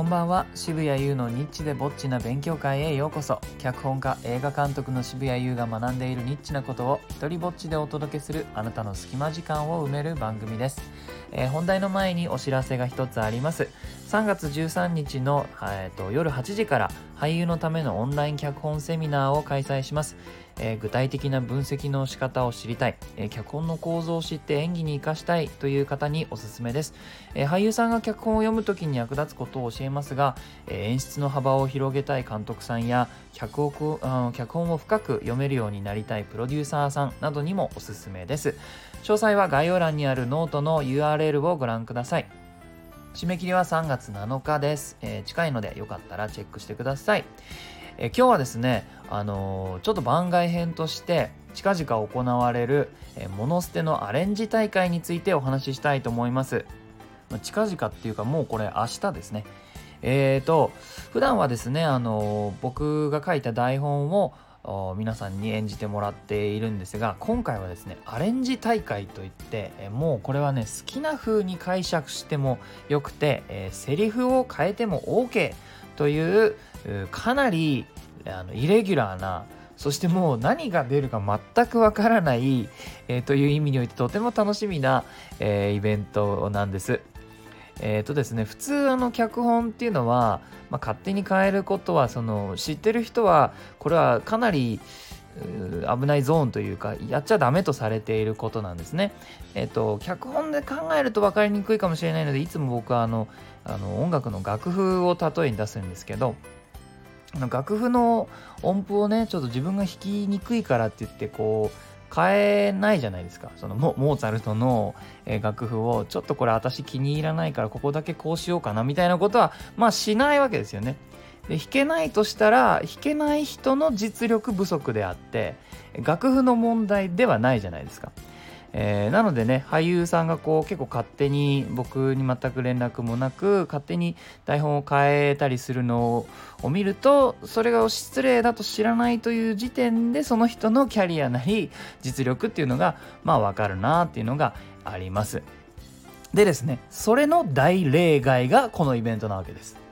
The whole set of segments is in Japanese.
こんばんは。渋谷優のニッチでぼっちな勉強会へようこそ。脚本家映画監督の渋谷優が学んでいるニッチなことを一人ぼっちでお届けするあなたの隙間時間を埋める番組です、えー本題の前にお知らせが一つあります。3月13日の、えーと夜8時から俳優のためのオンライン脚本セミナーを開催します。えー具体的な分析の仕方を知りたい、えー脚本の構造を知って演技に生かしたいという方におすすめです、えー俳優さんが脚本を読むときに役立つことを教えますが、え演出の幅を広げたい監督さんや脚本脚本を深く読めるようになりたいプロデューサーさんなどにもおすすめです。詳細は概要欄にあるノートの URL をご覧ください。締め切りは3月7日です、えー近いのでよかったらチェックしてください。え今日はですね、あのーちょっと番外編として近々行われる、えーモノステのアレンジ大会についてお話ししたいと思います。まあ近々っていうかもうこれ明日ですね。えーと普段はですね、あのー僕が書いた台本を皆さんに演じてもらっているんですが今回はですねアレンジ大会といってもうこれはね好きな風に解釈してもよくて、えーセリフを変えても OK といううかなりあのイレギュラーなそしてもう何が出るか全くわからない、えーという意味においてとても楽しみな、えーイベントなんです。えーとですね、普通あの脚本っていうのは、まあ、勝手に変えることはその知ってる人はこれはかなり危ないゾーンというかやっちゃダメとされていることなんですね。えっ、と脚本で考えると分かりにくいかもしれないのでいつも僕はあのあの音楽の楽譜を例えに出すんですけど楽譜の音符をねちょっと自分が弾きにくいからって言ってこう変えないじゃないですかそのモーツァルトの楽譜をちょっとこれ私気に入らないからここだけこうしようかなみたいなことはまあしないわけですよね。で弾けないとしたら弾けない人の実力不足であって楽譜の問題ではないじゃないですか。えーなのでね俳優さんがこう結構勝手に僕に全く連絡もなく勝手に台本を変えたりするのを見るとそれが失礼だと知らないという時点でその人のキャリアなり実力っていうのがまあわかるなっていうのがあります。でですねそれの大例外がこのイベントなわけです。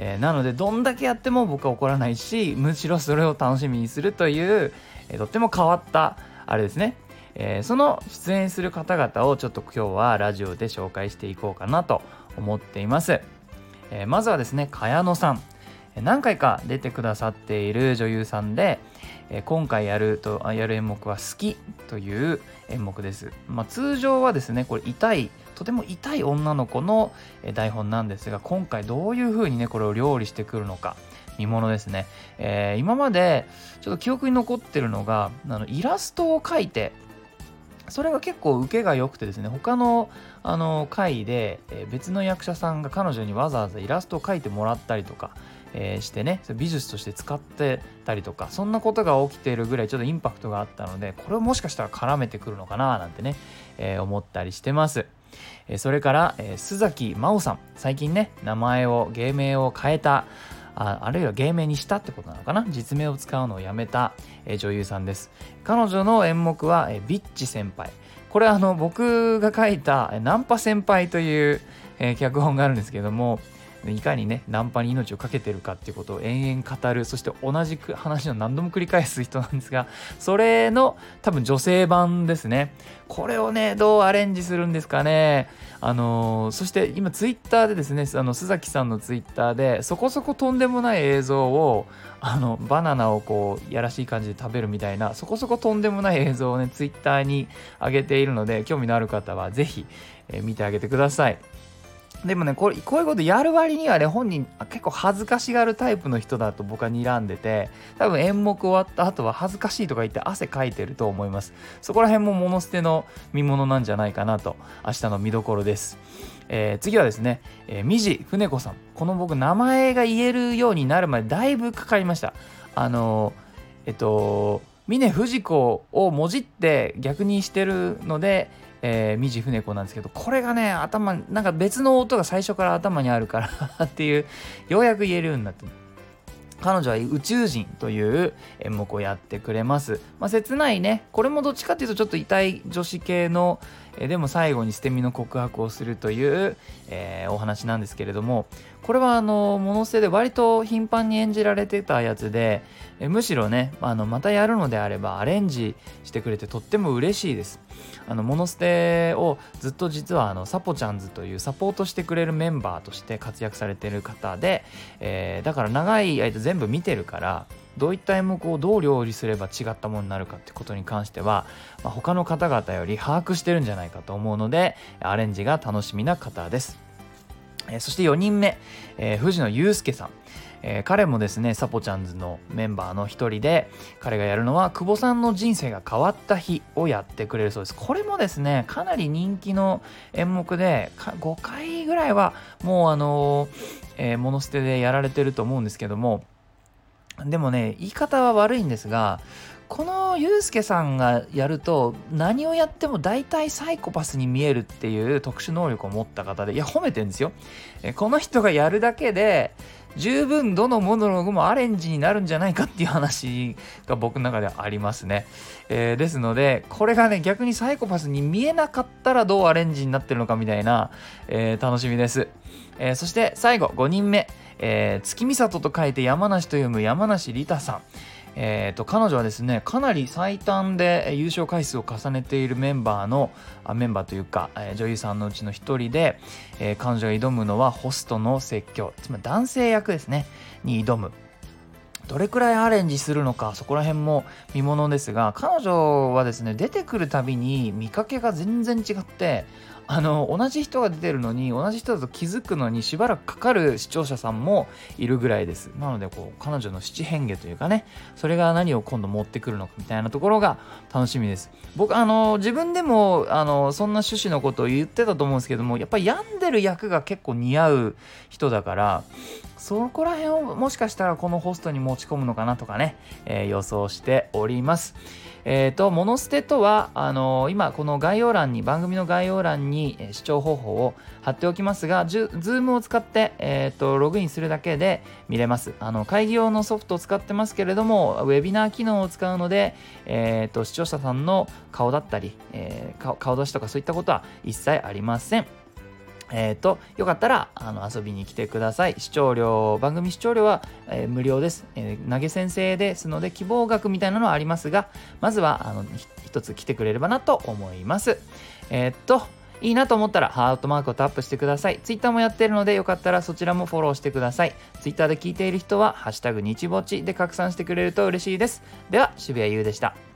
えーなのでどんだけやっても僕は怒らないしむしろそれを楽しみにするという、えーとっても変わったあれですね、えーその出演する方々をちょっと今日はラジオで紹介していこうかなと思っています、えまずはですね茅野さん。何回か出てくださっている女優さんで、え今回やるとやる演目は「好き」という演目です、まあ、通常はですねこれ痛いとても痛い女の子のえ台本なんですが今回どういう風にねこれを料理してくるのか見ものですね、えー今までちょっと記憶に残ってるのがあのイラストを描いてそれが結構受けが良くてですね他のあの回で、え別の役者さんが彼女にわざわざイラストを描いてもらったりとか、えーしてね美術として使ってたりとかそんなことが起きているぐらいちょっとインパクトがあったのでこれをもしかしたら絡めてくるのかななんてね、えー思ったりしてます。えーそれから、えー須崎真央さん。最近ね名前を芸名を変えたああるいは芸名にしたってことなのかな？実名を使うのをやめた、えー女優さんです。彼女の演目は、えービッチ先輩。これあの僕が書いたえーナンパ先輩という、えー脚本があるんですけどもいかにねナンパに命を懸けてるかっていうことを延々語る。そして同じく話を何度も繰り返す人なんですがそれの多分女性版ですね。これをねどうアレンジするんですかね。あのーそして今ツイッターでですねあの須崎さんのツイッターでそこそことんでもない映像をあのバナナをこうやらしい感じで食べるみたいなそこそことんでもない映像をねツイッターに上げているので興味のある方はぜひ、えー見てあげてください。でもねこれこういうことやる割にはね本人結構恥ずかしがるタイプの人だと僕は睨んでて多分演目終わった後は恥ずかしいとか言って汗かいてると思います。そこら辺もモノ捨ての見物なんじゃないかなと明日の見どころです、えー次はですね、えー、みじふねこさん。この僕名前が言えるようになるまでだいぶかかりました。あのーえっと峰不二子をもじって逆にしてるのでえー、三船子なんですけどこれがね頭なんか別の音が最初から頭にあるからっていうようやく言えるようになって彼女は宇宙人という演目をやってくれます。まあ、切ないね。これもどっちかっていうとちょっと痛い女子系のえでも最後に捨て身の告白をするという、えー、お話なんですけれどもこれはあのモノステで割と頻繁に演じられてたやつで、えむしろねあのまたやるのであればアレンジしてくれてとっても嬉しいです。あのモノステをずっと実はあのサポちゃんズというサポートしてくれるメンバーとして活躍されてる方で、えー、だから長い間全部見てるからどういった演目をどう料理すれば違ったものになるかってことに関しては、まあ、他の方々より把握してるんじゃないかと思うのでアレンジが楽しみな方です。え、そして4人目、えー、藤野祐介さん。えー、彼もですねサポちゃんズのメンバーの一人で彼がやるのは久保さんの人生が変わった日をやってくれるそうですこれもですねかなり人気の演目で5回ぐらいはもうあのー、えー、モノステでやられてると思うんですけどもでもね言い方は悪いんですがこのユうスケさんがやると何をやっても大体サイコパスに見えるっていう特殊能力を持った方でいや褒めてるんですよ。この人がやるだけで十分どのモノログもアレンジになるんじゃないかっていう話が僕の中ではありますね、えー、ですのでこれがね逆にサイコパスに見えなかったらどうアレンジになってるのかみたいな、えー、楽しみです、えー、そして最後5人目、え月見里と書いて山梨と読む山梨リタさん。えーと、彼女はですねかなり最短で優勝回数を重ねているメンバーのあメンバーというか、えー、女優さんのうちの一人で、えー、彼女が挑むのはホストの説教つまり男性役ですねに挑む。どれくらいアレンジするのかそこら辺も見ものですが彼女はですね出てくるたびに見かけが全然違ってあの同じ人が出てるのに同じ人だと気づくのにしばらくかかる視聴者さんもいるぐらいです。なのでこう彼女の七変化というかねそれが何を今度持ってくるのかみたいなところが楽しみです。僕あの自分でもあのそんな趣旨のことを言ってたと思うんですけどもやっぱり病んでる役が結構似合う人だからそこら辺をもしかしたらこのホストに持ち込むのかなとかね、えー、予想しております。えっ、ー、と、モノステとは、あのー、今、この概要欄に、番組の概要欄に、え、視聴方法を貼っておきますが、ズームを使って、えっ、と、ログインするだけで見れます。あの、会議用のソフトを使ってますけれども、ウェビナー機能を使うので、えっ、と、視聴者さんの顔だったり、え顔出しとかそういったことは一切ありません。えっ、ー、と、よかったら、あの、遊びに来てください。視聴料、番組視聴料は、えー、無料です、えー、投げ先生ですので、希望額みたいなのはありますが、まずは、あの、一つ来てくれればなと思います。えっと、いいなと思ったらハートマークをタップしてください。Twitter もやってるのでよかったらそちらもフォローしてください。Twitter で聞いている人は、ハッシュタグ日ぼちで拡散してくれると嬉しいです。では、渋谷優でした。